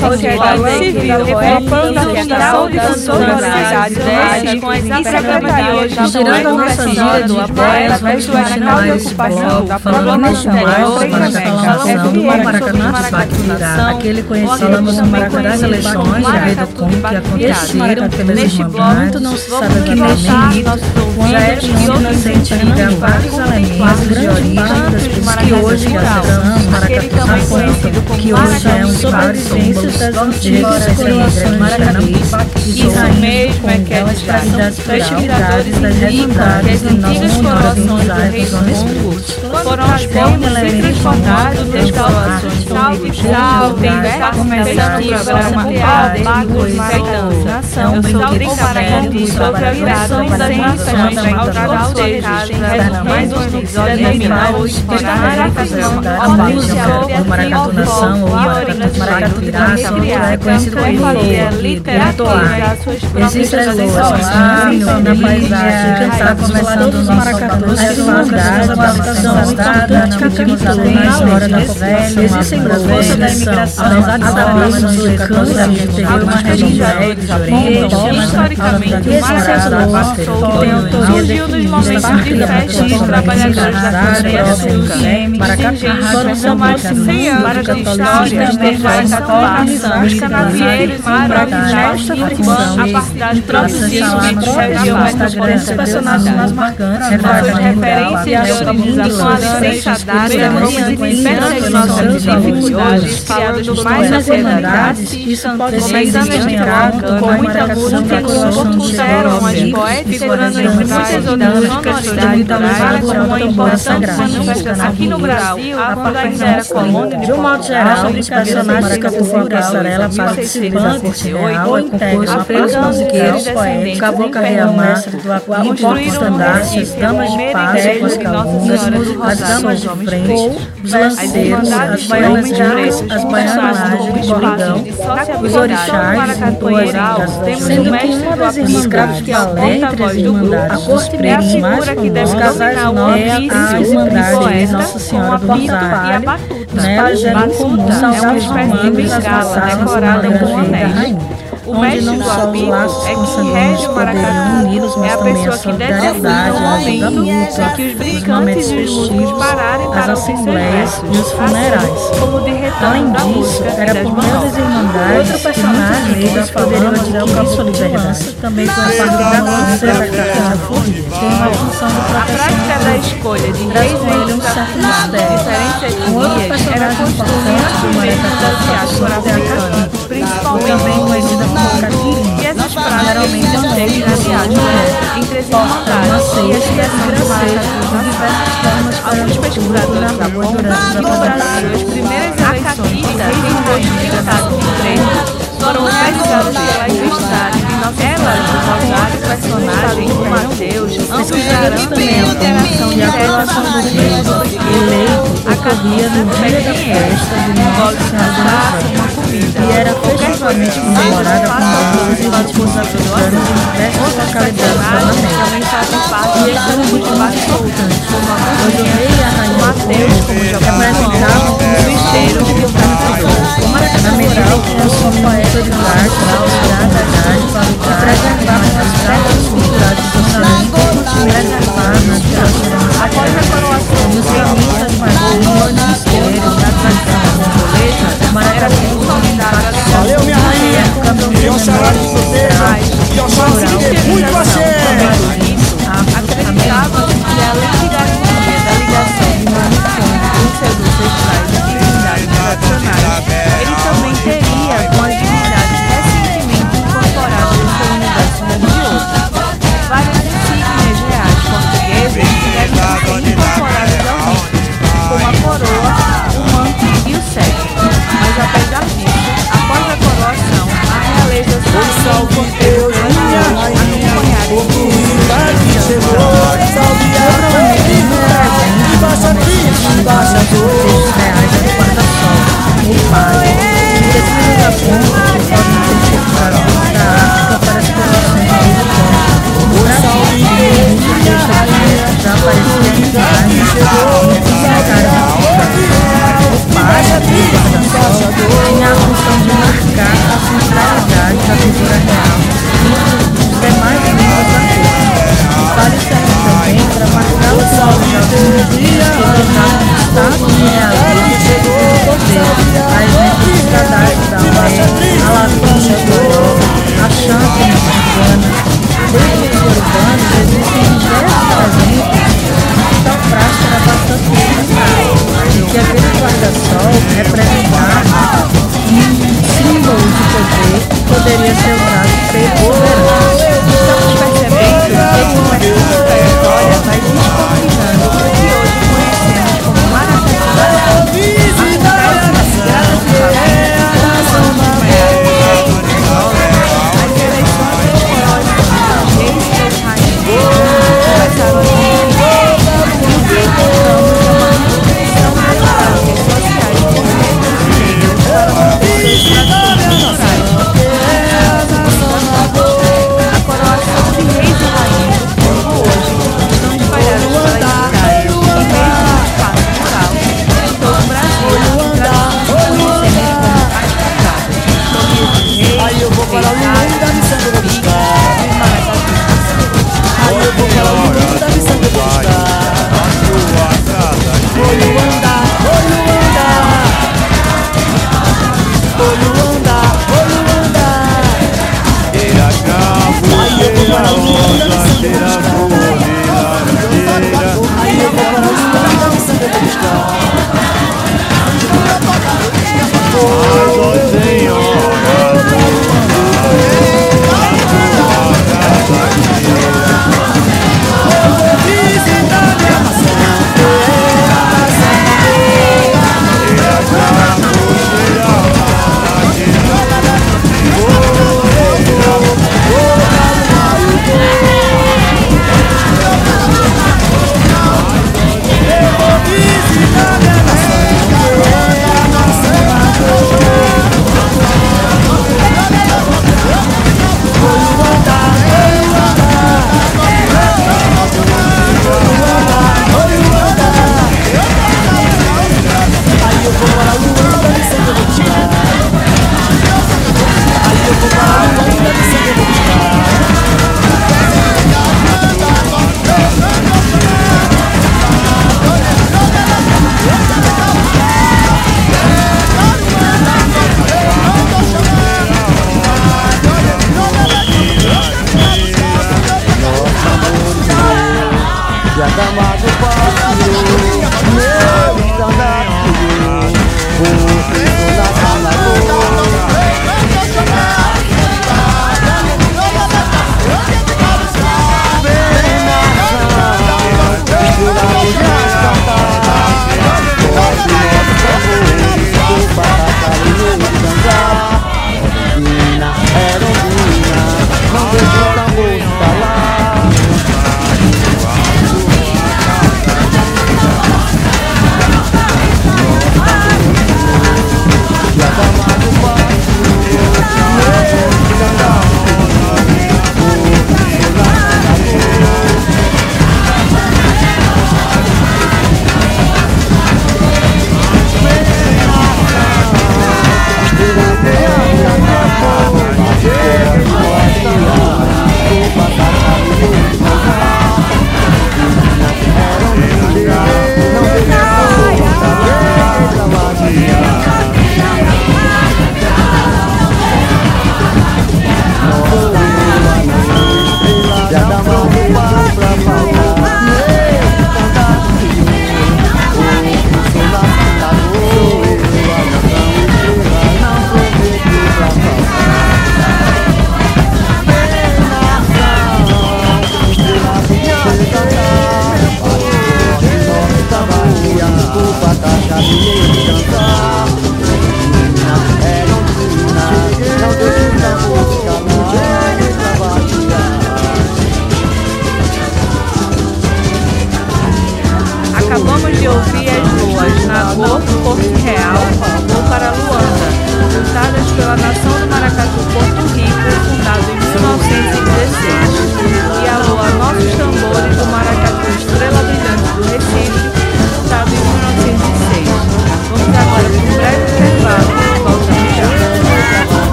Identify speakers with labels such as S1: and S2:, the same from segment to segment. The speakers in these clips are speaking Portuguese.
S1: Da Sociedade Civil, reformando a saúde da sociedade com as de hoje,
S2: girando a nossa vida do apoio às marginais de bloco, falando neste mais para a escalação do Maracanato Bacurá, aquele conhecido como Maracanato das eleições da do Congo que aconteceram pelas irmãs, não se sabe exatamente quando é que se identifica vários elementos de origem das pessoas que hoje gastamos Maracatá que hoje é um sobrevivência das antigas coroações Maracanapipa
S1: Isso mesmo é que é
S2: festividades das refundadas e antigas coroações do Rei Congo
S1: foram aos poucos se transformados nas coroações Sal, tem está começando o programa Bagos Caetano. Eu sou Brincadeira sobre a virada das nações ao trabalho mais um episódio terminal está realizando
S2: a música do Maracatu Nação ou Maracatu É conhecido como. Existem as na paisagem está começando os maracatus que fazem a adaptação estada na utilização na história da velha, existem força da imigração, apesar de sabermos que o canto teve uma religião
S1: historicamente o que tem autoria nos momentos de festa dos trabalhadores da cadeia açúcar. Foram mais de 100 anos de história desde a colonização. Os canavieiros maravilhosos urbana a partir região metropolitana. personagens mais marcantes, suas referências de organização, a licença dada, percebe nossas dificuldades, criadas mais nacionalidades, começando este trabalho com muita música, compuseram as poéticas, figurando muitas outras sonoridades, com uma importante manifestação. Aqui no Brasil, a quando ainda era colônia
S2: de um modo geral, os personagens que ocupam passarela corte real, é composto apenas musiqueiros, poetas, cabocla reamar, porta-estandartes, as damas de paz com as calungas, as damas de frente, os lanceiros, as baianas ricas, as baianas do bordão, os orixás, sendo que uma das irmandades balé entre as irmandades dos pretos mais famosos, casais é a irmandade de Nossa Senhora do Rosário, né, já é comum salvar os romanos as passagens decorada com anéis
S1: o mestre do apito é que rege o maracatu. É a pessoa que determina o momento em que os brincantes e os músicos pararem para
S2: assembleias e os funerais.
S1: Como de
S2: Além disso, era por meio das irmandades outro personagem negros poderiam o sua liberdade. Também com a parte da dança da tem uma função de proteção.
S1: A prática da escolha de três membros da diferentes etnias era construída por meio das diásporas africanas, principalmente e essas praças geralmente mantêm na viagem entre as irmandades e as criações maracajus Alguns pesquisadores apontam que no Brasil as primeiras eleições. De 2013 foram realizadas pelas entidades de Nossa Senhora do Rosário, personagem do Mateus, ampliaram também a formação de apelação do rei eleito ocorria no dia da festa de Nossa Senhora do Rosário e era festivamente comemorada com alguns íntimos africanos em diversas localidades da América. E então muito mais importante, o rei e a rainha Mateus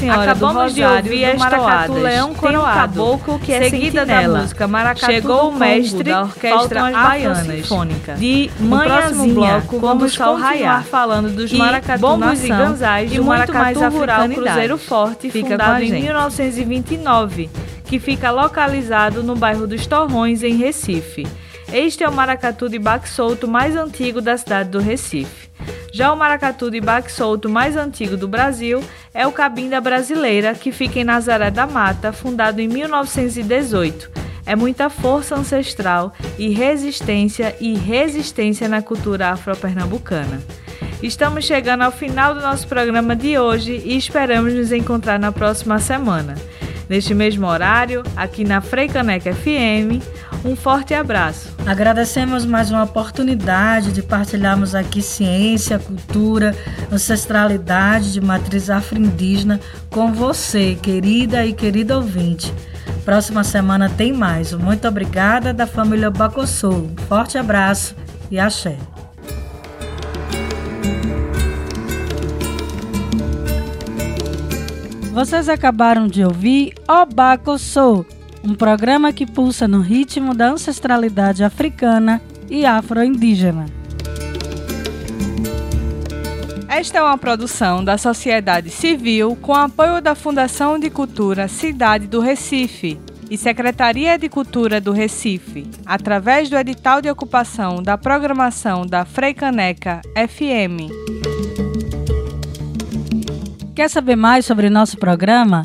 S1: Senhora Acabamos do Rosário, de ouvir do Maracatu Leão Coroado, tem um caboclo que é seguida sentinela. da música Maracatu Chegou o mestre da Orquestra Baianas, de Manhãzinha, bloco, vamos continuar falando dos Maracatu Bombos e Ganzais e muito mais Rural Cruzeiro Forte, fica fundado em 1929, que fica localizado no bairro dos Torrões, em Recife. Este é o maracatu de baque solto mais antigo da cidade do Recife. Já o maracatu de baque solto mais antigo do Brasil é o Cabinda Brasileira, que fica em Nazaré da Mata, fundado em 1918. É muita força ancestral e resistência e resistência na cultura afro-pernambucana. Estamos chegando ao final do nosso programa de hoje e esperamos nos encontrar na próxima semana. Neste mesmo horário, aqui na Freicaneca FM, um forte abraço.
S2: Agradecemos mais uma oportunidade de partilharmos aqui ciência, cultura, ancestralidade de matriz afro-indígena com você, querida e querido ouvinte. Próxima semana tem mais. Muito obrigada da família Bacossou. Forte abraço e axé. Vocês acabaram de ouvir Obacossou um programa que pulsa no ritmo da ancestralidade africana e afro-indígena.
S1: Esta é uma produção da sociedade civil com apoio da Fundação de Cultura Cidade do Recife e Secretaria de Cultura do Recife, através do edital de ocupação da programação da Freicaneca FM.
S2: Quer saber mais sobre nosso programa?